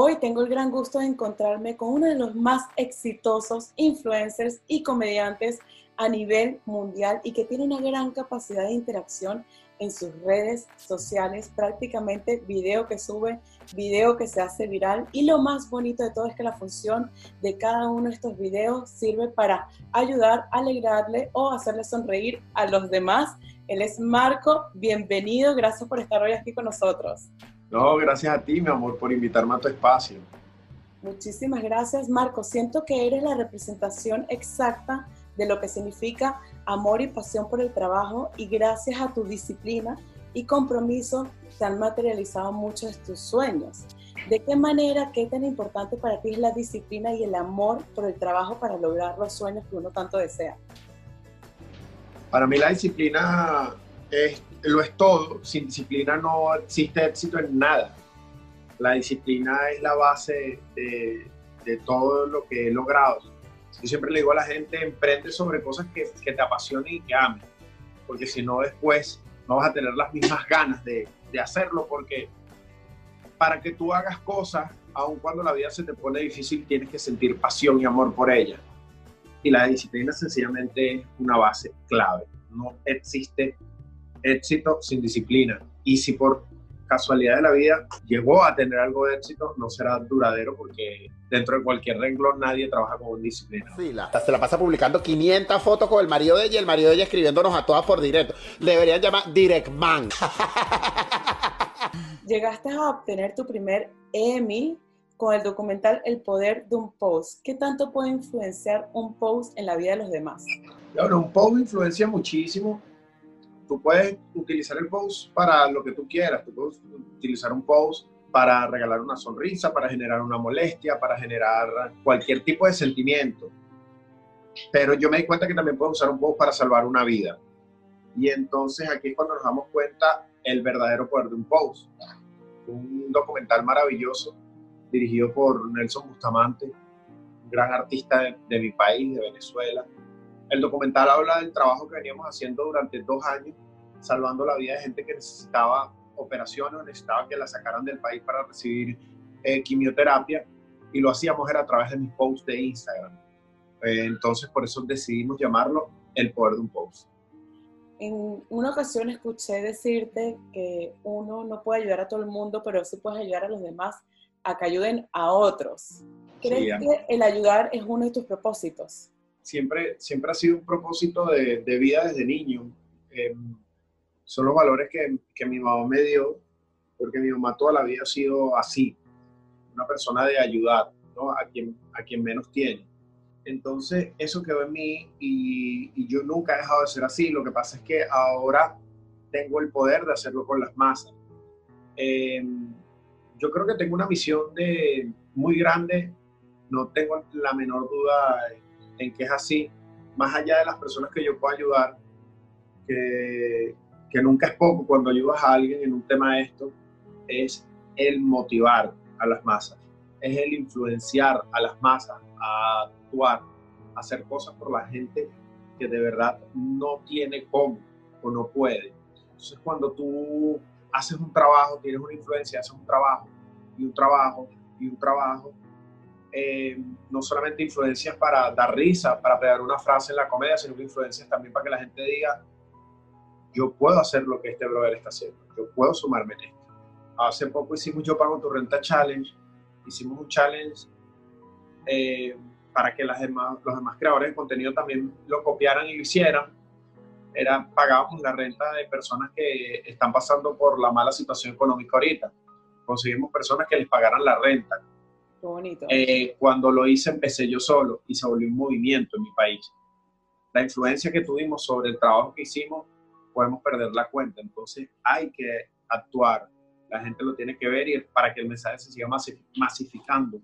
Hoy tengo el gran gusto de encontrarme con uno de los más exitosos influencers y comediantes a nivel mundial y que tiene una gran capacidad de interacción en sus redes sociales, prácticamente video que sube, video que se hace viral y lo más bonito de todo es que la función de cada uno de estos videos sirve para ayudar, alegrarle o hacerle sonreír a los demás. Él es Marco, bienvenido, gracias por estar hoy aquí con nosotros. No, gracias a ti, mi amor, por invitarme a tu espacio. Muchísimas gracias, Marco. Siento que eres la representación exacta de lo que significa amor y pasión por el trabajo y gracias a tu disciplina y compromiso se han materializado muchos de tus sueños. ¿De qué manera, qué tan importante para ti es la disciplina y el amor por el trabajo para lograr los sueños que uno tanto desea? Para mí la disciplina es, lo es todo. Sin disciplina no existe éxito en nada. La disciplina es la base de, todo lo que he logrado yo siempre le digo a la gente, emprende sobre cosas que, que te apasionen y que ames, porque si no después no vas a tener las mismas ganas de, de hacerlo, porque para que tú hagas cosas, aun cuando la vida se te pone difícil, tienes que sentir pasión y amor por ella. Y la disciplina sencillamente es una base clave. No existe éxito sin disciplina. Y si por casualidad de la vida llegó a tener algo de éxito, no será duradero porque dentro de cualquier renglón nadie trabaja con disciplina. Sí, la, se la pasa publicando 500 fotos con el marido de ella y el marido de ella escribiéndonos a todas por directo. Le deberían llamar Direct Man. Llegaste a obtener tu primer Emmy con el documental El poder de un post. ¿Qué tanto puede influenciar un post en la vida de los demás? Bueno, un post influencia muchísimo tú puedes utilizar el post para lo que tú quieras. Tú puedes utilizar un post para regalar una sonrisa, para generar una molestia, para generar cualquier tipo de sentimiento. Pero yo me di cuenta que también puedo usar un post para salvar una vida. Y entonces aquí es cuando nos damos cuenta el verdadero poder de un post. Un documental maravilloso dirigido por Nelson Bustamante, un gran artista de, de mi país, de Venezuela, el documental habla del trabajo que veníamos haciendo durante dos años, salvando la vida de gente que necesitaba operaciones necesitaba que la sacaran del país para recibir eh, quimioterapia y lo hacíamos era a través de mis posts de Instagram. Eh, entonces por eso decidimos llamarlo El Poder de un Post. En una ocasión escuché decirte que uno no puede ayudar a todo el mundo, pero sí puede ayudar a los demás a que ayuden a otros. ¿Crees que el ayudar es uno de tus propósitos? Siempre, siempre ha sido un propósito de, de vida desde niño. Eh, son los valores que, que, mi mamá me dio, porque mi mamá toda la vida ha sido así, una persona de ayudar ¿no? a, quien, a quien menos tiene. Entonces, eso quedó en mí y, y, yo nunca he dejado de ser así. Lo que pasa es que ahora tengo el poder de hacerlo con las masas. Eh, yo creo que tengo una misión de, muy grande, no tengo la menor duda en que es así, más allá de las personas que yo puedo ayudar, que, que nunca es poco cuando ayudas a alguien en un tema de esto, es el motivar a las masas, es el influenciar a las masas a actuar, a hacer cosas por la gente que de verdad no tiene cómo o no puede. Entonces cuando tú haces un trabajo, tienes una influencia, haces un trabajo y un trabajo y un trabajo, eh, no solamente influencias para dar risa, para pegar una frase en la comedia, sino que influencias también para que la gente diga, yo puedo hacer lo que este brother está haciendo, yo puedo sumarme en esto. Hace poco hicimos Yo Pago Tu Renta Challenge, hicimos un challenge eh, para que las demás, los demás creadores de contenido también lo copiaran y lo hicieran. Era, pagábamos la renta de personas que están pasando por la mala situación económica ahorita. Conseguimos personas que les pagaran la renta bonito. Eh, cuando lo hice empecé yo solo y se volvió un movimiento en mi país. La influencia que tuvimos sobre el trabajo que hicimos, podemos perder la cuenta. Entonces hay que actuar. La gente lo tiene que ver y para que el mensaje se siga masificando.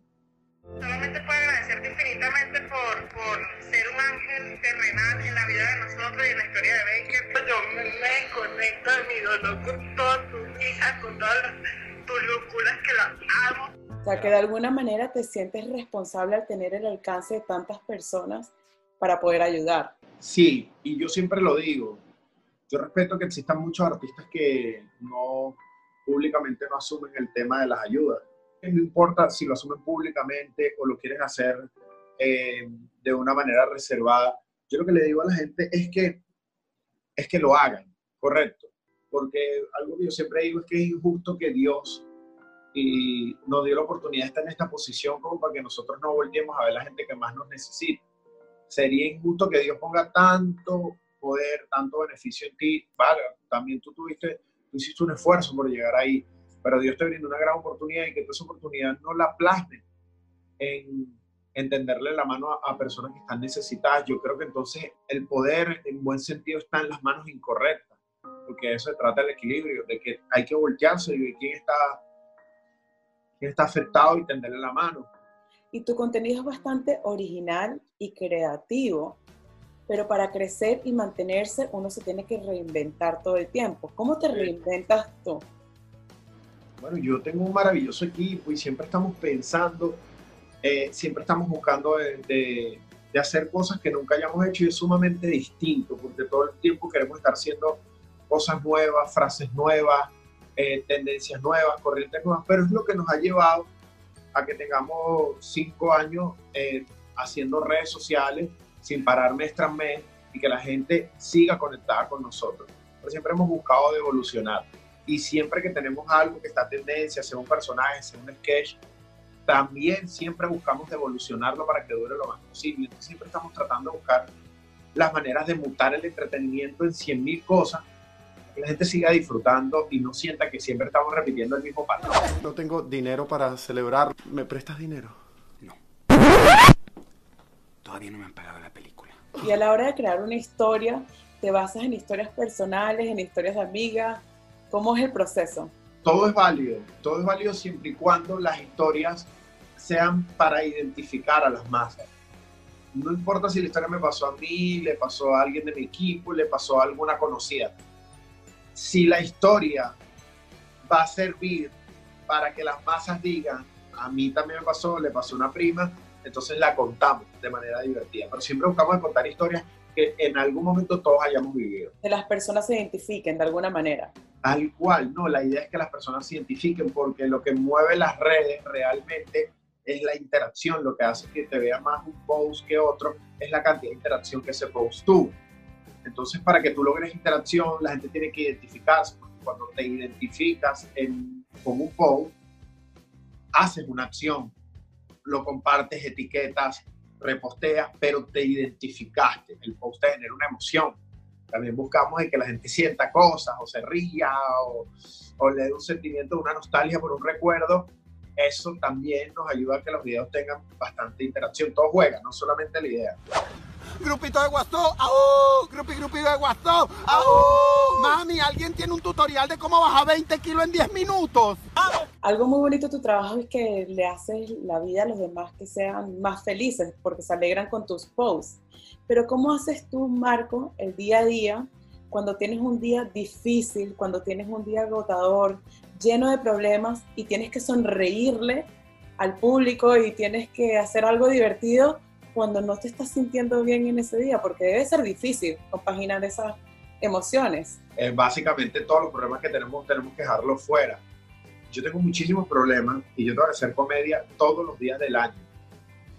Solamente puedo agradecerte infinitamente por, por ser un ángel terrenal en la vida de nosotros y en la historia de Baker. Yo me, me conecto de mi dolor con todas tus hijas, con todas tus locuras que las amo. O sea, que de alguna manera te sientes responsable al tener el alcance de tantas personas para poder ayudar. Sí, y yo siempre lo digo. Yo respeto que existan muchos artistas que no públicamente no asumen el tema de las ayudas, no importa si lo asumen públicamente o lo quieren hacer eh, de una manera reservada. Yo lo que le digo a la gente es que, es que lo hagan, correcto. Porque algo que yo siempre digo es que es injusto que Dios y nos dio la oportunidad de estar en esta posición como para que nosotros no volvamos a ver a la gente que más nos necesita. Sería injusto que Dios ponga tanto poder, tanto beneficio en ti. Vale, también tú tuviste, tú hiciste un esfuerzo por llegar ahí, pero Dios te brinda una gran oportunidad y que esa oportunidad no la plasme en entenderle la mano a, personas que están necesitadas. Yo creo que entonces el poder en buen sentido está en las manos incorrectas, porque eso se trata del equilibrio, de que hay que voltearse y ver quién está, quién está afectado y tenderle la mano. Y tu contenido es bastante original y creativo, pero para crecer y mantenerse uno se tiene que reinventar todo el tiempo. ¿Cómo te reinventas tú? Bueno, yo tengo un maravilloso equipo y siempre estamos pensando eh, siempre estamos buscando de, hacer cosas que nunca hayamos hecho y es sumamente distinto, porque todo el tiempo queremos estar haciendo cosas nuevas, frases nuevas, eh, tendencias nuevas, corrientes nuevas, pero es lo que nos ha llevado a que tengamos cinco años eh, haciendo redes sociales sin parar mes tras mes y que la gente siga conectada con nosotros. Pero siempre hemos buscado de evolucionar y siempre que tenemos algo que está tendencia, sea un personaje, sea un sketch, también siempre buscamos evolucionarlo para que dure lo más posible. siempre estamos tratando de buscar las maneras de mutar el entretenimiento en 100.000 cosas que la gente siga disfrutando y no sienta que siempre estamos repitiendo el mismo patrón. No tengo dinero para celebrar. ¿Me prestas dinero? No. Todavía no me han pagado la película. Y a la hora de crear una historia, ¿te basas en historias personales, en historias de amigas? ¿Cómo es el proceso? todo es válido, todo es válido siempre y cuando las historias sean para identificar a las masas. No importa si la historia me pasó a mí, le pasó a alguien de mi equipo, le pasó a alguna conocida. Si la historia va a servir para que las masas digan, a mí también me pasó, le pasó a una prima, entonces la contamos de manera divertida. Pero siempre buscamos contar historias que en algún momento todos hayamos vivido. Que las personas se identifiquen de alguna manera. Tal cual, no, la idea es que las personas se identifiquen porque lo que mueve las redes realmente es la interacción, lo que hace que te vea más un post que otro es la cantidad de interacción que ese post tuvo. Entonces, para que tú logres interacción, la gente tiene que identificarse, porque cuando te identificas en, con un post, haces una acción, lo compartes, etiquetas, reposteas, pero te identificaste. El post te genera una emoción. También buscamos que la gente sienta cosas, o se ría, o, o le dé un sentimiento, una nostalgia por un recuerdo. Eso también nos ayuda a que los videos tengan bastante interacción. Todo juega, no solamente la idea. Grupito de WhatsApp, ¡au! Grupi, grupito de WhatsApp, ¡au! Mami, ¿alguien tiene un tutorial de cómo bajar 20 kilos en 10 minutos? Algo muy bonito de tu trabajo es que le haces la vida a los demás que sean más felices porque se alegran con tus posts. Pero ¿cómo haces tú, Marco, el día a día cuando tienes un día difícil, cuando tienes un día agotador, lleno de problemas y tienes que sonreírle al público y tienes que hacer algo divertido cuando no te estás sintiendo bien en ese día, porque debe ser difícil compaginar esas emociones. Eh, básicamente todos los problemas que tenemos tenemos que dejarlos fuera. Yo tengo muchísimos problemas y yo tengo que hacer comedia todos los días del año.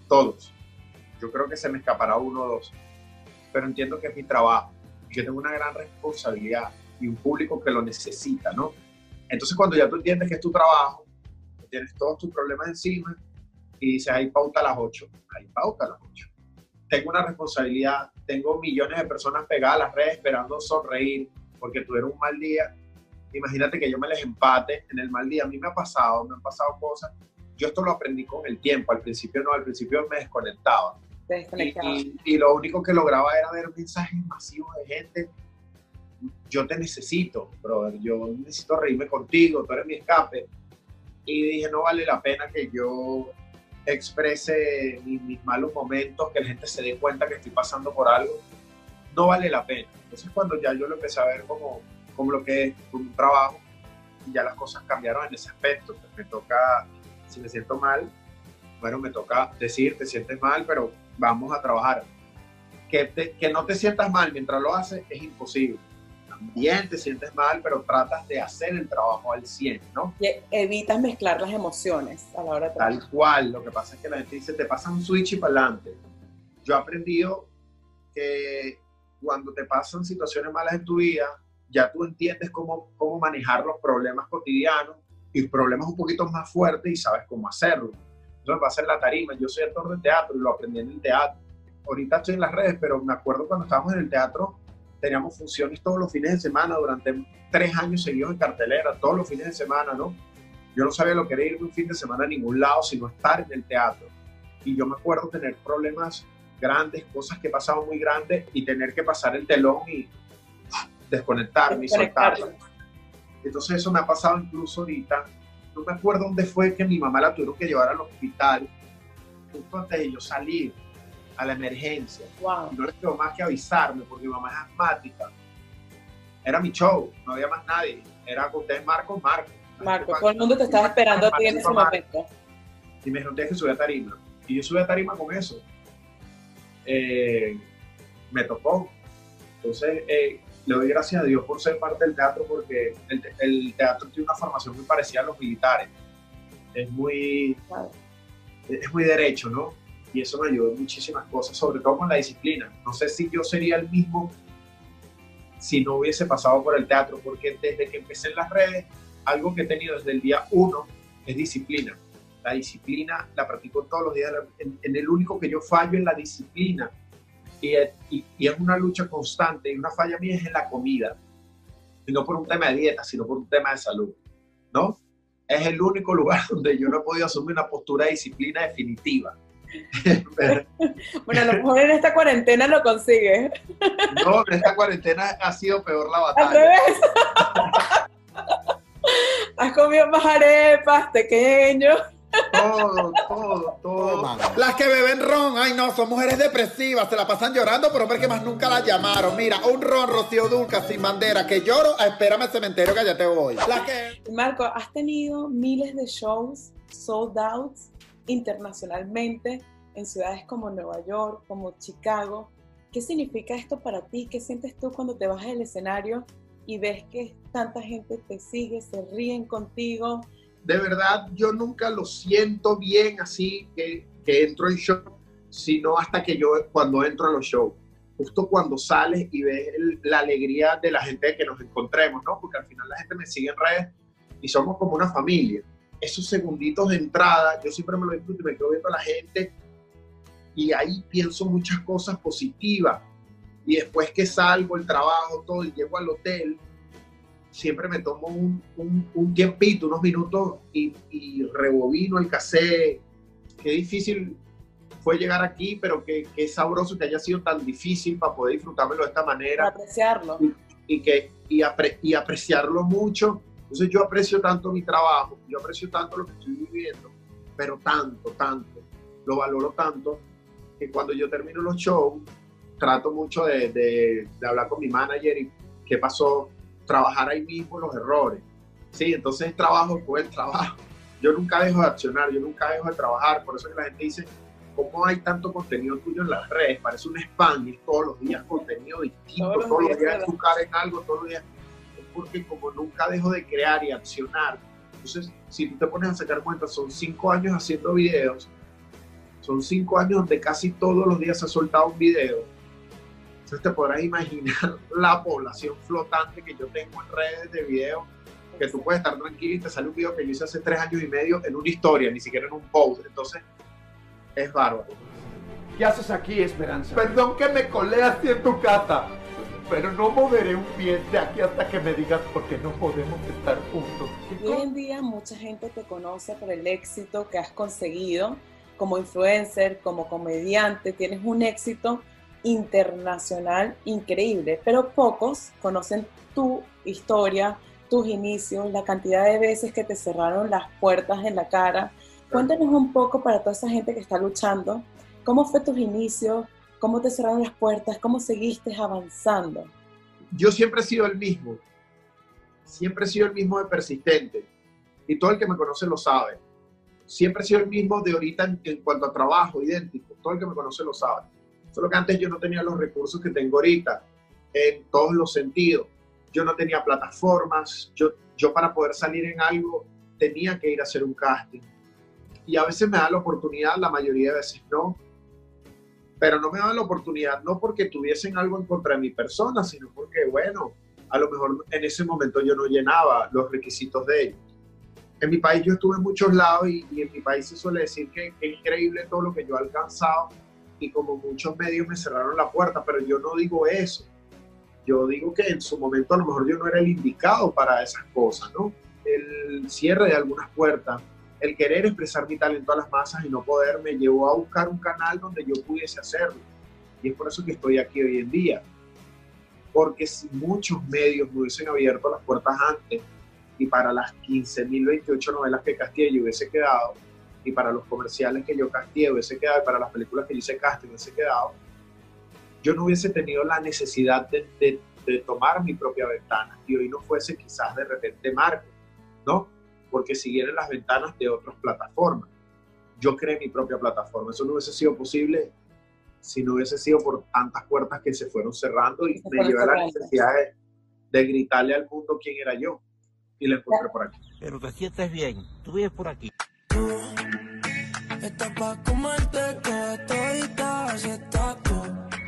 Todos. Yo creo que se me escapará uno o dos. Pero entiendo que es mi trabajo. Yo tengo una gran responsabilidad y un público que lo necesita, ¿no? Entonces cuando ya tú entiendes que es tu trabajo, tienes todos tus problemas encima, y dice, hay pauta a las 8, hay pauta a las 8. Tengo una responsabilidad, tengo millones de personas pegadas a las redes esperando sonreír porque tuvieron un mal día. Imagínate que yo me les empate en el mal día. A mí me ha pasado, me han pasado cosas. Yo esto lo aprendí con el tiempo. Al principio no, al principio me desconectaba. Y, y, lo único que lograba era ver mensajes masivos de gente. Yo te necesito, brother. Yo necesito reírme contigo. Tú eres mi escape. Y dije, no vale la pena que yo exprese mis, malos momentos, que la gente se dé cuenta que estoy pasando por algo, no vale la pena. Entonces cuando ya yo lo empecé a ver como, como lo que es un trabajo, y ya las cosas cambiaron en ese aspecto. me toca, si me siento mal, bueno, me toca decir, te sientes mal, pero vamos a trabajar. Que, que no te sientas mal mientras lo haces es imposible. También te sientes mal, pero tratas de hacer el trabajo al 100, ¿no? Y evitas mezclar las emociones a la hora de Tal cual. Lo que pasa es que la gente dice, te pasa un switch y para adelante. Yo he aprendido que cuando te pasan situaciones malas en tu vida, ya tú entiendes cómo, cómo manejar los problemas cotidianos y problemas un poquito más fuertes y sabes cómo hacerlo. Eso me pasa en la tarima. Yo soy actor de teatro y lo aprendí en el teatro. Ahorita estoy en las redes, pero me acuerdo cuando estábamos en el teatro, teníamos funciones todos los fines de semana durante tres años seguidos en cartelera, todos los fines de semana, ¿no? Yo no sabía lo que era irme un fin de semana a ningún lado, sino estar en el teatro. Y yo me acuerdo tener problemas grandes, cosas que pasaban muy grandes y tener que pasar el telón y desconectarme y soltarla. Entonces eso me ha pasado incluso ahorita. No me acuerdo dónde fue que mi mamá la tuvieron que llevar al hospital justo antes de yo salir a la emergencia. Wow. No les quedó más que avisarme porque mi mamá es asmática. Era mi show, no había más nadie. Era con ustedes, Marco, Marco. Marco, todo el mundo te estaba esperando a ti en ese momento. Y me dijeron, tienes que subir a tarima. Y yo subí a tarima con eso. Eh, me tocó. Entonces, eh, le doy gracias a Dios por ser parte del teatro porque el, el, teatro tiene una formación muy parecida a los militares. Es muy, es muy derecho, ¿no? Y eso me ayudó muchísimas cosas, sobre todo con la disciplina. No sé si yo sería el mismo si no hubiese pasado por el teatro, porque desde que empecé en las redes, algo que he tenido desde el día uno es disciplina. La disciplina la practico todos los días. En, el único que yo fallo en la disciplina y, y, y, es una lucha constante y una falla mía es en la comida. Y no por un tema de dieta, sino por un tema de salud. ¿No? Es el único lugar donde yo no he podido asumir una postura de disciplina definitiva. bueno, a lo mejor en esta cuarentena lo consigues. no, en esta cuarentena ha sido peor la batalla. Al revés. Has comido más arepas, pequeño. Todo, todo, todo. Las que beben ron, ay no, son mujeres depresivas, se la pasan llorando por hombres que más nunca la llamaron. Mira, un ron Rocío Dulca sin bandera, que lloro, espérame al cementerio que ya te voy. que... Marco, has tenido miles de shows sold out internacionalmente en ciudades como Nueva York, como Chicago. ¿Qué significa esto para ti? ¿Qué sientes tú cuando te vas del escenario y ves que tanta gente te sigue, se ríen contigo? de verdad yo nunca lo siento bien así que, que entro en show, sino hasta que yo cuando entro a los shows. Justo cuando sales y ves el, la alegría de la gente que nos encontremos, ¿no? Porque al final la gente me sigue en redes y somos como una familia. Esos segunditos de entrada, yo siempre me lo disfruto y me quedo viendo a la gente y ahí pienso muchas cosas positivas. Y después que salgo, el trabajo, todo, y llego al hotel, siempre me tomo un, un, un tiempito, unos minutos y, y, rebobino el cassette. Qué difícil fue llegar aquí, pero qué, qué, sabroso que haya sido tan difícil para poder disfrutármelo de esta manera. Apreciarlo. Y, y que, y, apre, y, apreciarlo mucho. Entonces yo aprecio tanto mi trabajo, yo aprecio tanto lo que estoy viviendo, pero tanto, tanto, lo valoro tanto, que cuando yo termino los shows, trato mucho de, de, de hablar con mi manager y qué pasó, trabajar ahí mismo los errores. Sí, entonces trabajo por el trabajo. Yo nunca dejo de accionar, yo nunca dejo de trabajar. Por eso que la gente dice, ¿cómo hay tanto contenido tuyo en las redes? Parece un spam y todos los días contenido distinto, todos los, todos los días educar en algo, todos los días. Porque como nunca dejo de crear y accionar. Entonces, si tú te pones a sacar cuentas, son cinco años haciendo videos, son cinco años donde casi todos los días se ha soltado un video entonces te podrás imaginar la población flotante que yo tengo en redes de video, que tú puedes estar tranquilo y te sale un video que yo hice hace tres años y medio en una historia, ni siquiera en un post. Entonces, es bárbaro. ¿Qué haces aquí, Esperanza? Perdón que me colé así en tu casa, pero no moveré un pie de aquí hasta que me digas por qué no podemos estar juntos. Hoy en día mucha gente te conoce por el éxito que has conseguido como influencer, como comediante, tienes un éxito internacional increíble, pero pocos conocen tu historia, tus inicios, la cantidad de veces que te cerraron las puertas en la cara. Cuéntanos un poco para toda esa gente que está luchando, ¿cómo fue tus inicios? ¿Cómo te cerraron las puertas? ¿Cómo seguiste avanzando? Yo siempre he sido el mismo, siempre he sido el mismo de persistente, y todo el que me conoce lo sabe. Siempre he sido el mismo de ahorita en, cuanto a trabajo, idéntico, todo el que me conoce lo sabe Solo que antes yo no tenía los recursos que tengo ahorita, en todos los sentidos. yo no tenía plataformas, yo, yo para poder salir en algo tenía que ir a hacer un casting. Y a veces me da la oportunidad, la mayoría de veces no, pero no me daban la oportunidad, no porque tuviesen algo en contra de mi persona, sino porque, bueno, a lo mejor en ese momento yo no llenaba los requisitos de ellos. En mi país yo estuve en muchos lados y, en mi país se suele decir que, es increíble todo lo que yo he alcanzado y como muchos medios me cerraron la puerta, pero yo no digo eso. Yo digo que en su momento a lo mejor yo no era el indicado para esas cosas, ¿no? El cierre de algunas puertas, el querer expresar mi talento a las masas y no poder me llevó a buscar un canal donde yo pudiese hacerlo. Y es por eso que estoy aquí hoy en día. Porque si muchos medios me hubiesen abierto las puertas antes y para las 15.028 novelas que castié yo hubiese quedado, y para los comerciales que yo castié hubiese quedado, y para las películas que yo hice casting hubiese quedado, yo no hubiese tenido la necesidad de, de, de tomar mi propia ventana y hoy no fuese quizás de repente Marco, ¿no? Porque siguieron las ventanas de otras plataformas. Yo creé mi propia plataforma. Eso no hubiese sido posible si no hubiese sido por tantas puertas que se fueron cerrando y me llevé la necesidad de, gritarle al mundo quién era yo. Y lo encontré por aquí. Pero te sientes bien. Tú vives por aquí.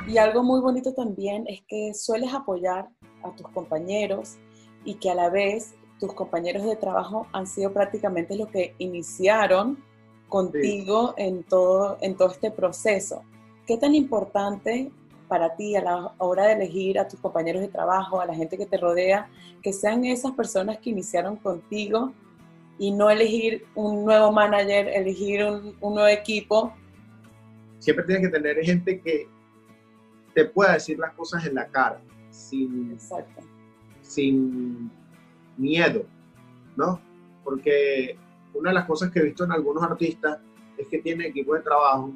Y algo muy bonito también es que sueles apoyar a tus compañeros y que a la vez tus compañeros de trabajo han sido prácticamente los que iniciaron contigo en, todo, en todo este proceso. ¿Qué tan importante para ti a la hora de elegir a tus compañeros de trabajo, a la gente que te rodea, que sean esas personas que iniciaron contigo y no elegir un nuevo manager, elegir un, un nuevo equipo? Siempre tienes que tener gente que te pueda decir las cosas en la cara, sin, Exacto. sin miedo, ¿no? Porque una de las cosas que he visto en algunos artistas es que tienen equipo de trabajo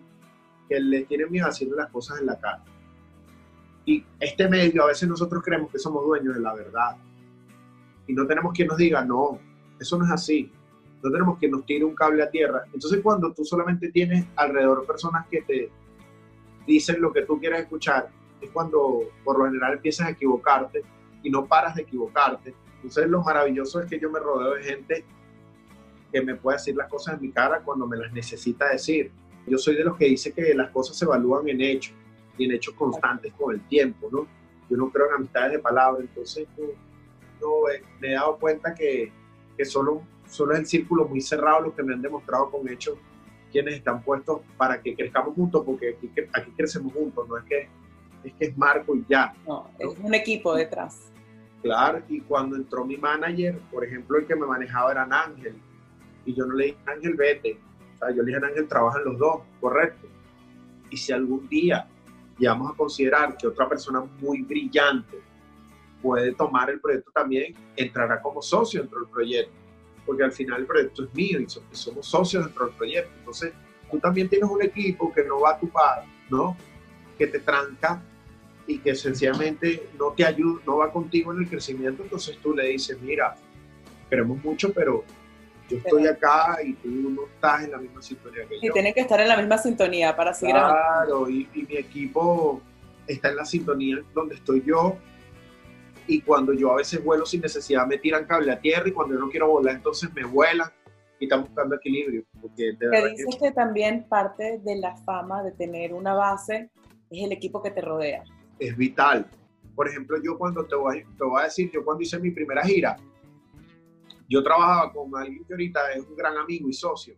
que les tienen miedo haciendo las cosas en la cara. Y este medio, a veces nosotros creemos que somos dueños de la verdad. Y no tenemos quien nos diga, no, eso no es así. No tenemos quien nos tire un cable a tierra. Entonces cuando tú solamente tienes alrededor personas que te dicen lo que tú quieres escuchar, es cuando por lo general empiezas a equivocarte y no paras de equivocarte entonces lo maravilloso es que yo me rodeo de gente que me puede decir las cosas en mi cara cuando me las necesita decir. Yo soy de los que dice que las cosas se evalúan en hechos y en hechos constantes con el tiempo, ¿no? Yo no creo en amistades de palabra, entonces no, eh, me he dado cuenta que, que solo, solo es el círculo muy cerrado lo que me han demostrado con hechos quienes están puestos para que crezcamos juntos, porque aquí, aquí crecemos juntos, no es que es que es Marco y ya. No, es un equipo detrás. Claro, y cuando entró mi manager, por ejemplo, el que me manejaba era Ángel, y yo no le dije, Ángel, vete. O sea, yo le dije, Ángel, trabajan los dos, correcto. Y si algún día llegamos a considerar que otra persona muy brillante puede tomar el proyecto también, entrará como socio dentro del proyecto. Porque al final el proyecto es mío y somos socios dentro del proyecto. Entonces, tú también tienes un equipo que no va a tu par, ¿no? Que te tranca y que sencillamente no te ayuda, no va contigo en el crecimiento, entonces tú le dices, mira, queremos mucho, pero yo estoy acá y tú no estás en la misma sintonía que yo. Y tienen que estar en la misma sintonía para seguir Claro, y, y, mi equipo está en la sintonía donde estoy yo. Y cuando yo a veces vuelo sin necesidad, me tiran cable a tierra y cuando yo no quiero volar, entonces me vuelan y están buscando equilibrio. Porque de dices que... que también parte de la fama de tener una base es el equipo que te rodea es vital. Por ejemplo, yo cuando te voy, te voy a decir, yo cuando hice mi primera gira, yo trabajaba con alguien que ahorita es un gran amigo y socio,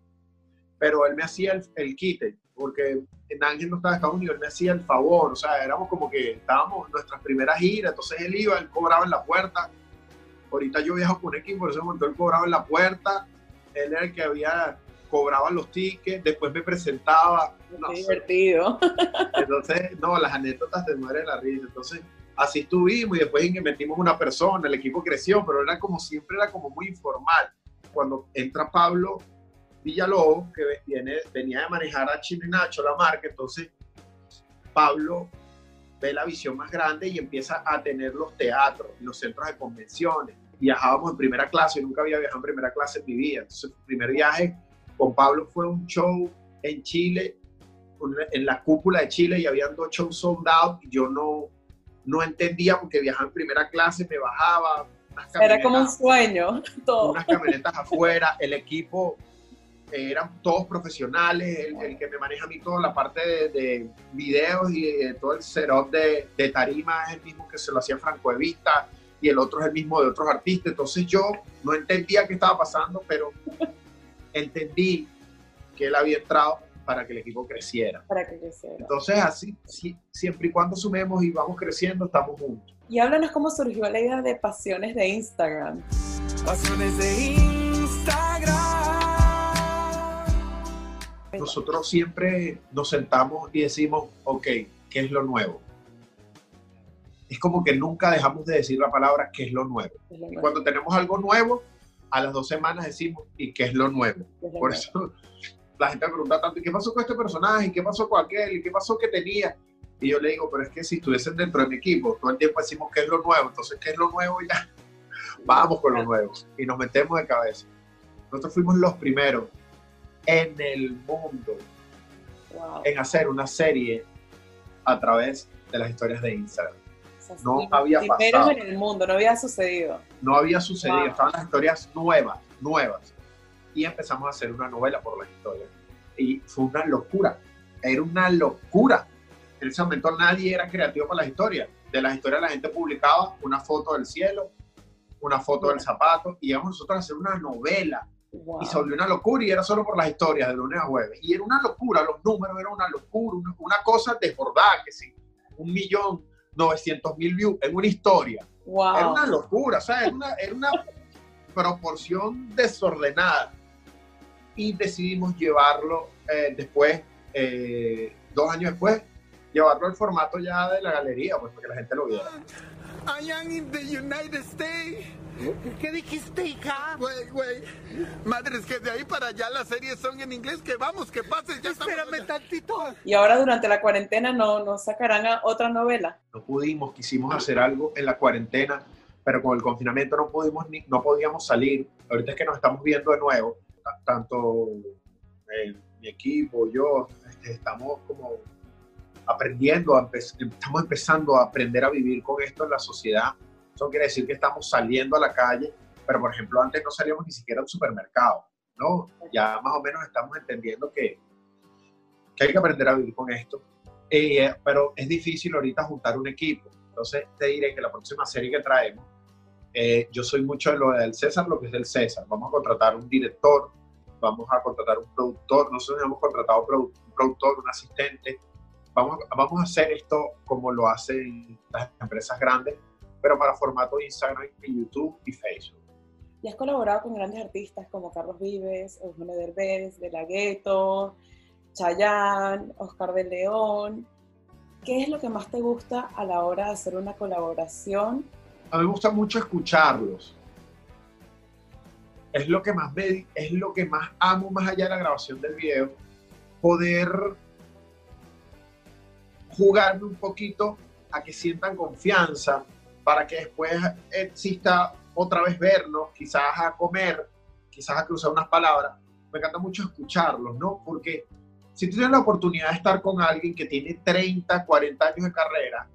pero él me hacía el, el quite, porque en Ángel no estaba en Estados Unidos, él me hacía el favor, o sea, éramos como que estábamos en nuestras primeras giras, entonces él iba, él cobraba en la puerta. Ahorita yo viajo con equipo, por ese momento él cobraba en la puerta, él era el que había cobraba los tickets, después me presentaba. No Qué divertido. Entonces, no, las anécdotas te mueren la risa. Entonces, así estuvimos y después metimos una persona, el equipo creció, pero era como siempre, era como muy informal. Cuando entra Pablo Villalobos, que viene, venía de manejar a Chino y Nacho, la marca, entonces Pablo ve la visión más grande y empieza a tener los teatros, los centros de convenciones. Viajábamos en primera clase, nunca había viajado en primera clase en mi vida. Entonces, el primer viaje con Pablo fue un show en Chile, en la cúpula de Chile, y habían dos shows sold out, y yo no, no entendía porque viajaba en primera clase, me bajaba. unas Era como un sueño, todo. unas camionetas afuera, el equipo eh, eran todos profesionales, el, el que me maneja a mí toda la parte de, de videos y de todo el setup de, de tarima es el mismo que se lo hacía Franco Evita y el otro es el mismo de otros artistas, entonces yo no entendía qué estaba pasando, pero entendí que él había entrado para que el equipo creciera. Para que creciera. Entonces así, si- siempre y cuando sumemos y vamos creciendo, estamos juntos. Y háblanos cómo surgió la idea de Pasiones de Instagram. Pasiones de Instagram. nosotros siempre nos sentamos y decimos, ok, ¿qué es lo nuevo? Es como que nunca dejamos de decir la palabra ¿qué es lo nuevo? Es lo Y cuando tenemos algo nuevo, a las dos semanas decimos ¿y qué es lo nuevo? es lo Por nuevo. eso la gente me pregunta tanto, ¿y qué pasó con este personaje? ¿Y qué pasó con aquel? ¿Y qué pasó que tenía? Y yo le digo, pero es que si estuviesen dentro de mi equipo, todo el tiempo decimos ¿qué es lo nuevo? Entonces, ¿qué es lo nuevo? Y ya, vamos con lo nuevo. Y nos metemos de cabeza. Nosotros fuimos los primeros en el mundo Wow. en hacer una serie a través de las historias de Instagram. O sea, no había pasado. en el mundo, no había sucedido. No había sucedido, Wow. estaban las historias nuevas, nuevas. Y empezamos a hacer una novela por las historias. Y fue una locura, era una locura. En ese momento nadie era creativo para las historias. De las historias la gente publicaba una foto del cielo, una foto del zapato, y íbamos nosotros a hacer una novela. Wow. y se volvió una locura y era solo por las historias de lunes a jueves. Y era una locura, los números eran una locura, una, una cosa desbordada, que sí, un millón novecientos mil views en una historia. Wow. Era una locura, o sea, era una, era una proporción desordenada. Y decidimos llevarlo eh, después, eh, dos años después, llevarlo al formato ya de la galería, pues para que la gente lo viera. I am in the United States. ¿Qué dijiste, hija? Güey, güey. Madres, que de ahí para allá las series son en inglés. Que vamos, que pases. Ya estamos Espérame allá. tantito. Y ahora durante la cuarentena no, no sacarán a otra novela. no pudimos, quisimos hacer algo en la cuarentena, pero con el confinamiento no pudimos ni, no podíamos salir. Ahorita es que nos estamos viendo de nuevo, tanto mi equipo, yo, este, estamos como aprendiendo, a empe- estamos empezando a aprender a vivir con esto en la sociedad. Eso quiere decir que estamos saliendo a la calle, pero por ejemplo antes no salíamos ni siquiera al supermercado, ¿no? Ya más o menos estamos entendiendo que, que hay que aprender a vivir con esto. Eh, pero es difícil ahorita juntar un equipo. Entonces te diré que la próxima serie que traemos, eh, yo soy mucho de lo del César, lo que es del César. Vamos a contratar un director, vamos a contratar un productor, nosotros hemos contratado un productor, un asistente. Vamos, vamos a hacer esto como lo hacen las empresas grandes, pero para formato de Instagram, y YouTube y Facebook. Y has colaborado con grandes artistas como Carlos Vives, Eugenio Derbez, De La Ghetto, Chayanne, Oscar de León. ¿Qué es lo que más te gusta a la hora de hacer una colaboración? A mí me gusta mucho escucharlos. Es lo que más me, es lo que más amo más allá de la grabación del video, poder jugarme un poquito a que sientan confianza para que después exista otra vez vernos, quizás a comer, quizás a cruzar unas palabras. Me encanta mucho escucharlos, ¿no? Porque si tú tienes la oportunidad de estar con alguien que tiene 30, 40 años de carrera,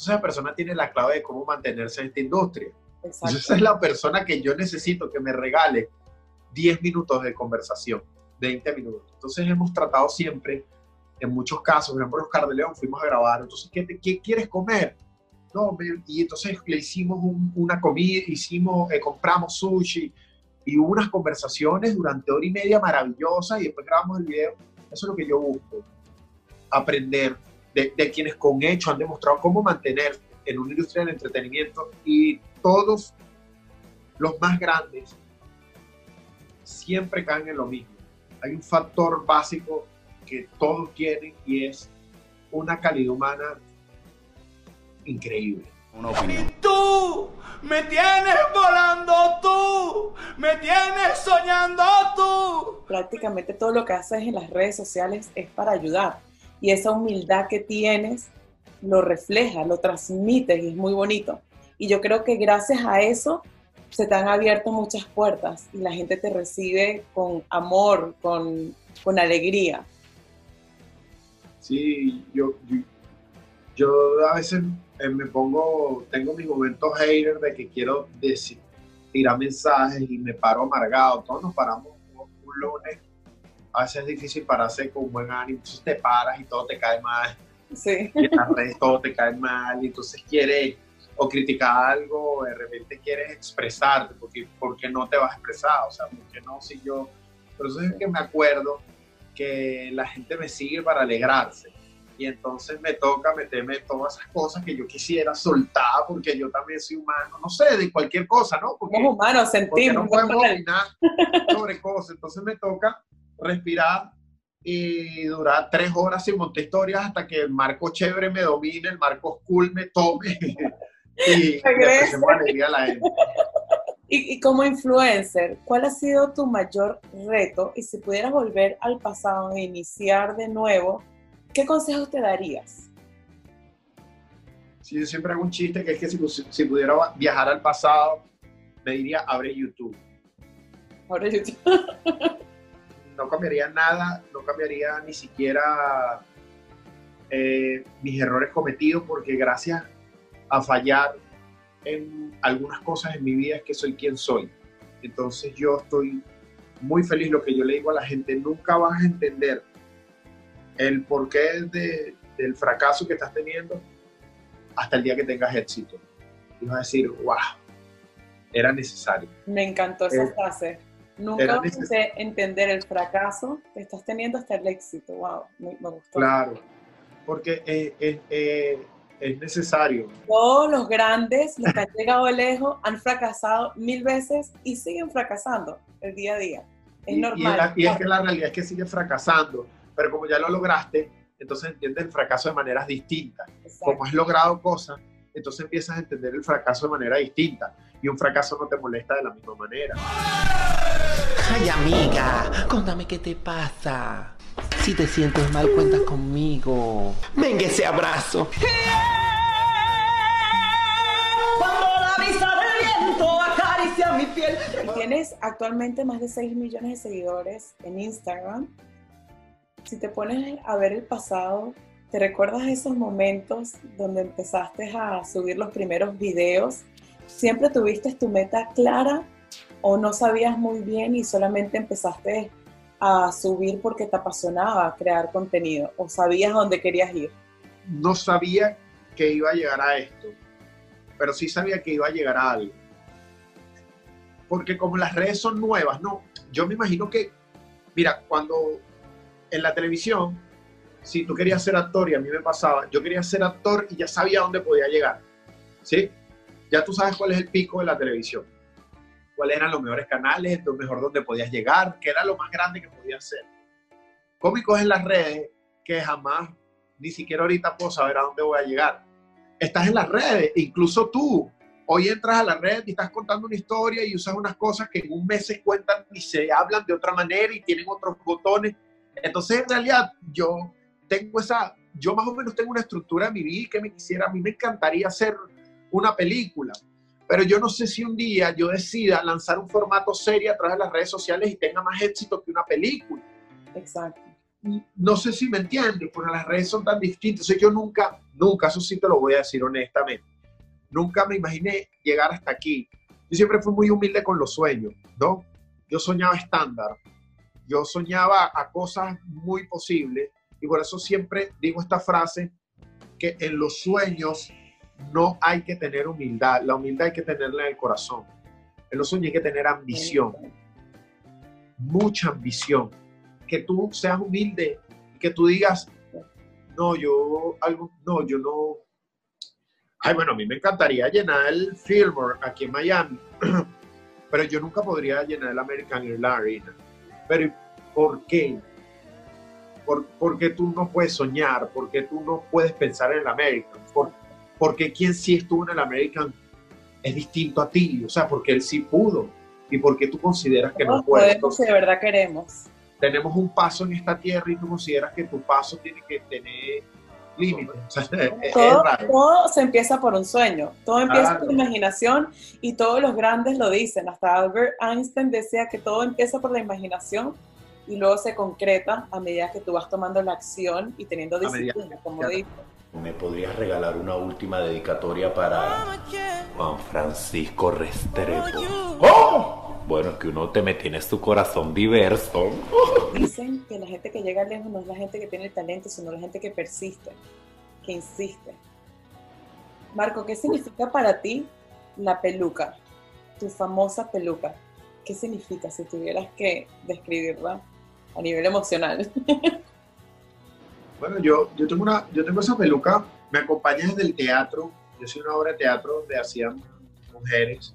entonces esa persona tiene la clave de cómo mantenerse en esta industria. Exacto. Esa es la persona que yo necesito que me regale 10 minutos de conversación, 20 minutos. Entonces hemos tratado siempre, en muchos casos, por ejemplo, los Cardeleón fuimos a grabar, entonces, ¿qué, te- qué quieres comer? No, y entonces le hicimos un- una comida, hicimos, eh, compramos sushi y hubo unas conversaciones durante hora y media maravillosas y después grabamos el video. Eso es lo que yo busco, aprender de, de quienes con hecho han demostrado cómo mantenerse en una industria del entretenimiento y todos los más grandes siempre caen en lo mismo. Hay un factor básico que todos tienen y es una calidad humana increíble. Y tú me tienes volando tú, me tienes soñando tú. Prácticamente todo lo que haces en las redes sociales es para ayudar. Y esa humildad que tienes lo refleja, lo transmites y es muy bonito. Y yo creo que gracias a eso se te han abierto muchas puertas y la gente te recibe con amor, con, con alegría. Sí, yo, yo, yo a veces eh, me pongo, tengo mis momentos hater de que quiero decir, tirar mensajes y me paro amargado. Todos nos paramos un, un lunes. A veces es difícil pararse con buen ánimo, entonces te paras y todo te cae mal. Sí. Y en las redes todo te cae mal y entonces quieres o criticar algo, o de repente quieres expresarte, porque, porque no te vas a expresar, o sea, porque no, si yo, por eso es que me acuerdo que la gente me sigue para alegrarse, y entonces me toca meterme todas esas cosas que yo quisiera soltar, porque yo también soy humano, no sé, de cualquier cosa, ¿no? Porque, Somos humanos, porque sentimos. no podemos opinar sobre cosas, entonces me toca respirar y durar tres horas sin montar historias hasta que el marco chévere me domine, el marco cool me tome y, alegría a la gente. Y, y como influencer, ¿cuál ha sido tu mayor reto? Y si pudieras volver al pasado e iniciar de nuevo, ¿qué consejos te darías? Sí, yo siempre hago un chiste que es que si, pudiera viajar al pasado, me diría, abre YouTube. Ahora yo No cambiaría nada, no cambiaría ni siquiera eh, mis errores cometidos, porque gracias a fallar en algunas cosas en mi vida es que soy quien soy. Entonces yo estoy muy feliz. Lo que yo le digo a la gente, nunca vas a entender el porqué de- del fracaso que estás teniendo hasta el día que tengas éxito. Y vas a decir, wow, era necesario. Me encantó esa Eh, frase. Nunca a entender el fracaso que estás teniendo hasta el éxito. Wow, me, me gustó. Claro, porque eh, eh, eh, es necesario. Todos los grandes, los que han llegado lejos, han fracasado mil veces y siguen fracasando el día a día. Es Y- y, normal. la- y es que la realidad es que sigues fracasando, pero como ya lo lograste, entonces entiendes el fracaso de maneras distintas. Exacto. Como has logrado cosas, entonces empiezas a entender el fracaso de manera distinta. Y un fracaso no te molesta de la misma manera. Ay, amiga, contame qué te pasa. Si te sientes mal, cuenta conmigo. Venga ese abrazo. Cuando la brisa del viento acaricia mi piel. Tienes actualmente más de 6 millones de seguidores en Instagram. Si te pones a ver el pasado, ¿te recuerdas esos momentos donde empezaste a subir los primeros videos? ¿Siempre tuviste tu meta clara o no sabías muy bien y solamente empezaste a subir porque te apasionaba crear contenido o sabías dónde querías ir? No sabía que iba a llegar a esto, pero sí sabía que iba a llegar a algo. Porque como las redes son nuevas, no, yo me imagino que, mira, cuando en la televisión, si tú querías ser actor y a mí me pasaba, yo quería ser actor y ya sabía dónde podía llegar, ¿sí? Ya tú sabes cuál es el pico de la televisión, cuáles eran los mejores canales, lo mejor donde podías llegar, qué era lo más grande que podías ser. Cómicos en las redes que jamás, ni siquiera ahorita puedo saber a dónde voy a llegar. Estás en las redes, incluso tú. Hoy entras a la red y estás contando una historia y usas unas cosas que en un mes se cuentan y se hablan de otra manera y tienen otros botones. Entonces, en realidad, yo tengo esa, yo más o menos tengo una estructura de mi vida que me quisiera, a mí me encantaría hacer una película, pero yo no sé si un día yo decida lanzar un formato serio a través de las redes sociales y tenga más éxito que una película Exacto. no sé si me entiendes, porque las redes son tan distintas. O sea, yo nunca, nunca, eso sí te lo voy a decir honestamente, nunca me imaginé llegar hasta aquí. Yo siempre fui muy humilde con los sueños, ¿no? Yo soñaba estándar, yo soñaba a cosas muy posibles y por eso siempre digo esta frase, que en los sueños no hay que tener humildad, la humildad hay que tenerla en el corazón. En los sueños hay que tener ambición, mucha ambición que tú seas humilde y que tú digas, no, yo algo, no, yo no. Ay, bueno, a mí me encantaría llenar el Fillmore aquí en Miami, pero yo nunca podría llenar el American Airlines Arena. Pero ¿por qué? ¿Por, por qué tú no puedes soñar? ¿Por qué tú no puedes pensar en el American? ¿Por, porque quien sí estuvo en el American es distinto a ti? O sea, porque él sí pudo. ¿Y por qué tú consideras que no puedes? si de verdad queremos. tenemos un paso en esta tierra y tú consideras que tu paso tiene que tener límites. Todo, todo se empieza por un sueño, todo empieza Claro. por la imaginación y todos los grandes lo dicen. Hasta Albert Einstein decía que todo empieza por la imaginación y luego se concreta a medida que tú vas tomando la acción y teniendo disciplina, como claro. ¿Me podrías regalar una última dedicatoria para Juan Francisco Restrepo? ¡Oh! Bueno, es que uno te me tienes tu corazón diverso. Dicen que la gente que llega lejos no es la gente que tiene el talento, sino la gente que persiste, que insiste. Marco, ¿qué significa para ti la peluca? Tu famosa peluca. ¿Qué significa si tuvieras que describirla a nivel emocional? Bueno, yo, yo, tengo una, yo tengo esa peluca, me acompaña desde el teatro. Yo soy una obra de teatro donde hacían mujeres,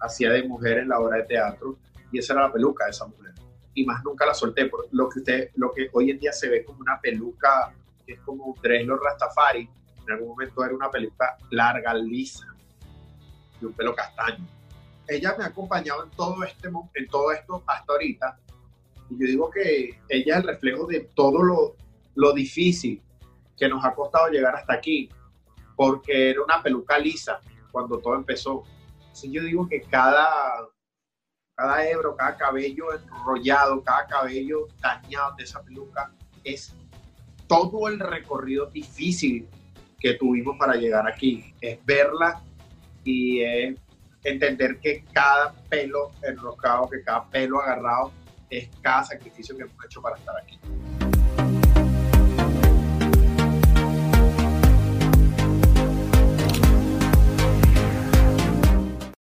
hacía de mujeres la obra de teatro y esa era la peluca de esa mujer. Y más nunca la solté, por lo que, usted, lo que hoy en día se ve como una peluca que es como un los Rastafari, en algún momento era una peluca larga, lisa, y un pelo castaño. Ella me ha acompañado en todo, este, en todo esto hasta ahorita, y yo digo que ella es el reflejo de todo lo, lo difícil que nos ha costado llegar hasta aquí, porque era una peluca lisa cuando todo empezó. Así yo digo que cada, cada cada cabello enrollado, cada cabello dañado de esa peluca es todo el recorrido difícil que tuvimos para llegar aquí. Es verla y es entender que cada pelo enroscado, que cada pelo agarrado es cada sacrificio que hemos hecho para estar aquí.